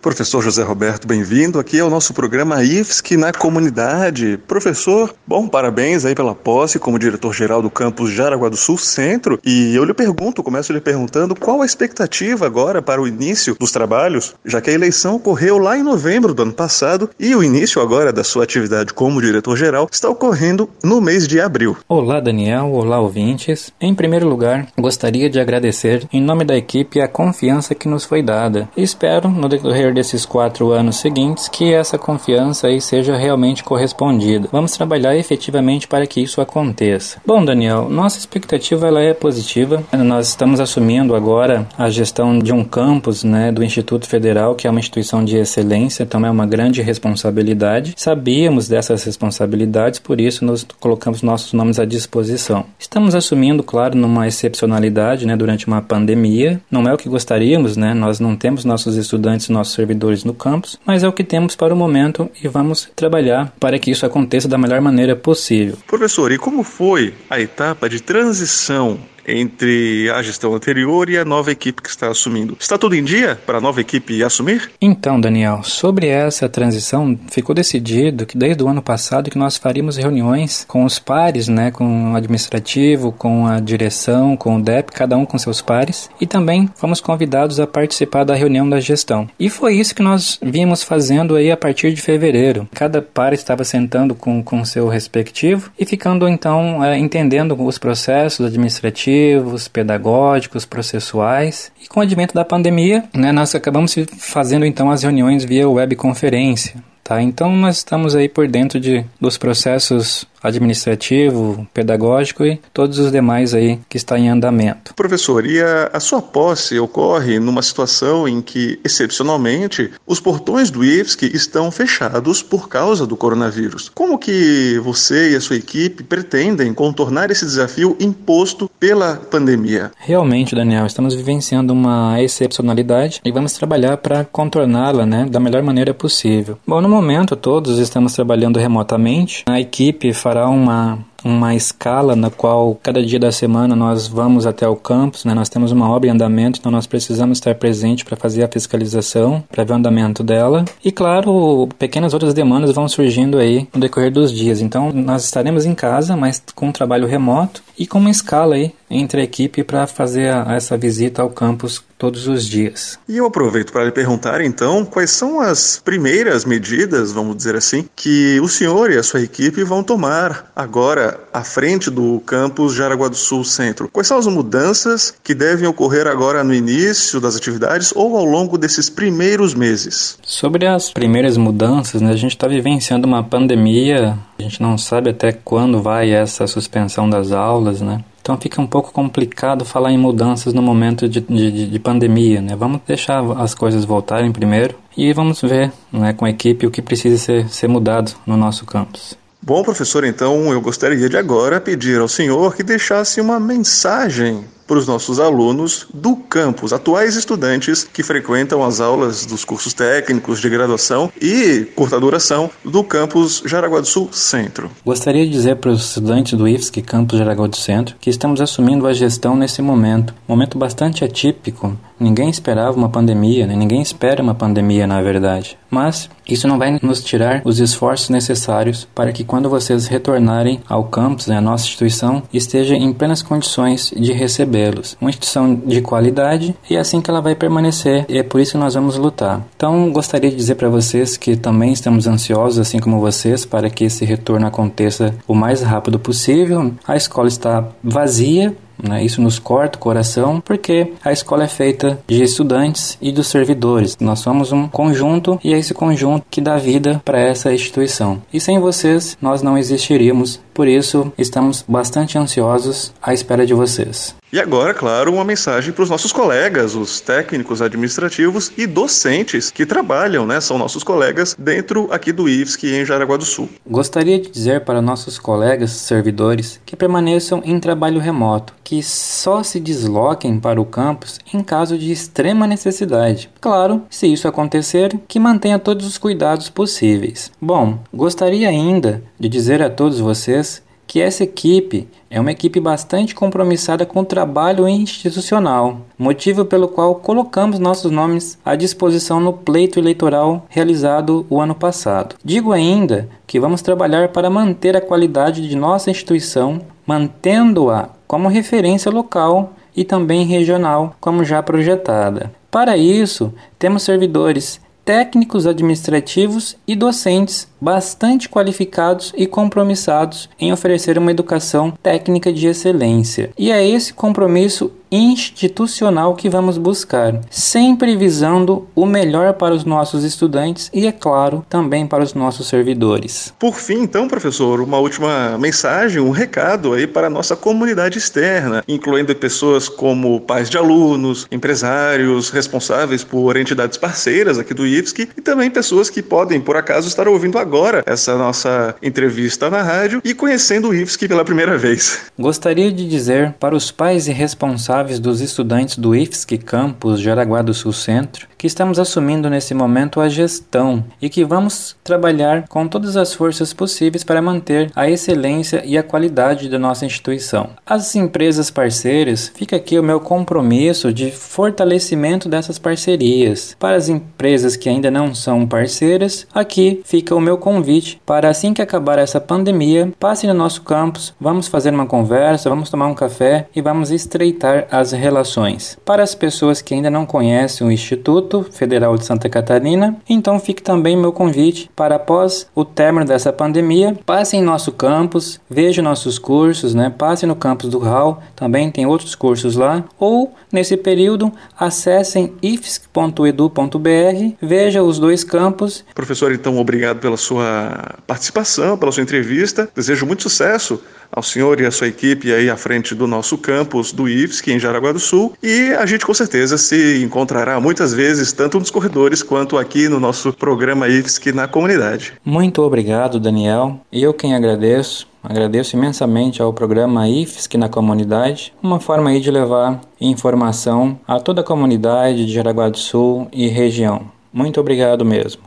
Professor José Roberto, bem-vindo aqui ao nosso programa IFSC na comunidade. Professor, bom, parabéns aí pela posse como diretor-geral do campus Jaraguá do Sul Centro. E eu lhe pergunto, começo lhe perguntando, qual a expectativa agora para o início dos trabalhos, já que a eleição ocorreu lá em novembro do ano passado e o início agora da sua atividade como diretor-geral está ocorrendo no mês de abril. Olá, Daniel. Olá, ouvintes. Em primeiro lugar, gostaria de agradecer em nome da equipe a confiança que nos foi dada. Espero, no decorrer decorrer desses quatro anos seguintes que essa confiança aí seja realmente correspondida. Vamos trabalhar efetivamente para que isso aconteça. Bom, Daniel, nossa expectativa ela é positiva. Nós estamos assumindo agora a gestão de um campus né, do Instituto Federal, que é uma instituição de excelência, então é uma grande responsabilidade. Sabíamos dessas responsabilidades, por isso nós colocamos nossos nomes à disposição. Estamos assumindo, claro, numa excepcionalidade né, durante uma pandemia. Não é o que gostaríamos, né? nós não temos nossos estudantes, nossos servidores no campus, mas é o que temos para o momento e vamos trabalhar para que isso aconteça da melhor maneira possível. Professor, e como foi a etapa de transição entre a gestão anterior e a nova equipe que está assumindo. Está tudo em dia para a nova equipe assumir? Então, Daniel, sobre essa transição, ficou decidido que desde o ano passado que nós faríamos reuniões com os pares, né, com o administrativo, com a direção, com o DEP, cada um com seus pares, e também fomos convidados a participar da reunião da gestão. E foi isso que nós vimos fazendo aí a partir de fevereiro. Cada par estava sentando com com seu respectivo e ficando então é, entendendo os processos administrativos administrativos, pedagógicos, processuais. E com o advento da pandemia, né, nós acabamos fazendo então as reuniões via webconferência. Tá? Então nós estamos aí por dentro de, dos processos administrativo, pedagógico e todos os demais aí que está em andamento. Professor, e a, a, sua posse ocorre numa situação em que, excepcionalmente, os portões do IFSC estão fechados por causa do coronavírus. Como que você e a sua equipe pretendem contornar esse desafio imposto pela pandemia? Realmente, Daniel, estamos vivenciando uma excepcionalidade e vamos trabalhar para contorná-la né, da melhor maneira possível. Bom, no momento todos estamos trabalhando remotamente. A equipe faz fará uma uma escala na qual cada dia da semana nós vamos até o campus, né? Nós temos uma obra em andamento, então nós precisamos estar presente para fazer a fiscalização, para ver o andamento dela. E claro, pequenas outras demandas vão surgindo aí no decorrer dos dias. Então nós estaremos em casa, mas com um trabalho remoto e com uma escala aí entre a equipe para fazer a, essa visita ao campus todos os dias. E eu aproveito para lhe perguntar então quais são as primeiras medidas, vamos dizer assim, que o senhor e a sua equipe vão tomar agora à frente do campus Jaraguá do Sul Centro. Quais são as mudanças que devem ocorrer agora no início das atividades ou ao longo desses primeiros meses? Sobre as primeiras mudanças, né, a gente está vivenciando uma pandemia, a gente não sabe até quando vai essa suspensão das aulas, né? Então fica um pouco complicado falar em mudanças no momento de, de, de, pandemia, né? Vamos deixar as coisas voltarem primeiro e vamos ver né, com a equipe o que precisa ser, ser mudado no nosso campus. Bom, professor, então eu gostaria de agora pedir ao senhor que deixasse uma mensagem para os nossos alunos do campus, atuais estudantes que frequentam as aulas dos cursos técnicos de graduação e curta duração do campus Jaraguá do Sul Centro. Gostaria de dizer para os estudantes do IFSC Campus Jaraguá do Centro que estamos assumindo a gestão nesse momento, momento bastante atípico. Ninguém esperava uma pandemia, né? ninguém espera uma pandemia, na verdade. Mas isso não vai nos tirar os esforços necessários para que quando vocês retornarem ao campus, né, a nossa instituição, esteja em plenas condições de receber modelos. Uma instituição de qualidade e é assim que ela vai permanecer e é por isso que nós vamos lutar. Então, gostaria de dizer para vocês que também estamos ansiosos, assim como vocês, para que esse retorno aconteça o mais rápido possível. A escola está vazia, né? Isso nos corta o coração porque a escola é feita de estudantes e dos servidores. Nós somos um conjunto e é esse conjunto que dá vida para essa instituição. E sem vocês, nós não existiríamos. Por isso, estamos bastante ansiosos à espera de vocês. E agora, claro, uma mensagem para os nossos colegas, os técnicos administrativos e docentes que trabalham, né? São nossos colegas dentro aqui do IFSC em Jaraguá do Sul. Gostaria de dizer para nossos colegas servidores que permaneçam em trabalho remoto, que só se desloquem para o campus em caso de extrema necessidade. Claro, se isso acontecer, que mantenha todos os cuidados possíveis. Bom, gostaria ainda de dizer a todos vocês que essa equipe é uma equipe bastante compromissada com o trabalho institucional, motivo pelo qual colocamos nossos nomes à disposição no pleito eleitoral realizado o ano passado. Digo ainda que vamos trabalhar para manter a qualidade de nossa instituição, mantendo-a como referência local e também regional, como já projetada. Para isso, temos servidores técnicos administrativos e docentes bastante qualificados e compromissados em oferecer uma educação técnica de excelência. E é esse compromisso institucional que vamos buscar, sempre visando o melhor para os nossos estudantes e, é claro, também para os nossos servidores. Por fim, então, professor, uma última mensagem, um recado aí para a nossa comunidade externa, incluindo pessoas como pais de alunos, empresários, responsáveis por entidades parceiras aqui do IFSC e também pessoas que podem, por acaso, estar ouvindo agora agora essa nossa entrevista na rádio e conhecendo o IFSC pela primeira vez. Gostaria de dizer para os pais e responsáveis dos estudantes do IFSC Campus Jaraguá do Sul Centro que estamos assumindo nesse momento a gestão e que vamos trabalhar com todas as forças possíveis para manter a excelência e a qualidade da nossa instituição. As empresas parceiras, fica aqui o meu compromisso de fortalecimento dessas parcerias. Para as empresas que ainda não são parceiras, aqui fica o meu convite para assim que acabar essa pandemia, passe no nosso campus, vamos fazer uma conversa, vamos tomar um café e vamos estreitar as relações. Para as pessoas que ainda não conhecem o Instituto, Instituto Federal de Santa Catarina. Então fique também meu convite para após o término dessa pandemia, passe em nosso campus, veja nossos cursos, né? Passe no campus do RAL, também tem outros cursos lá, ou nesse período acessem ifsc.edu.br, veja os dois campos. Professor, então obrigado pela sua participação, pela sua entrevista. Desejo muito sucesso ao senhor e à sua equipe aí à frente do nosso campus do IFSC em Jaraguá do Sul e a gente com certeza se encontrará muitas vezes tanto nos corredores quanto aqui no nosso programa IFSC na comunidade. Muito obrigado, Daniel. Eu quem agradeço. Agradeço imensamente ao programa IFSC na comunidade, uma forma aí de levar informação a toda a comunidade de Jaraguá do Sul e região. Muito obrigado mesmo.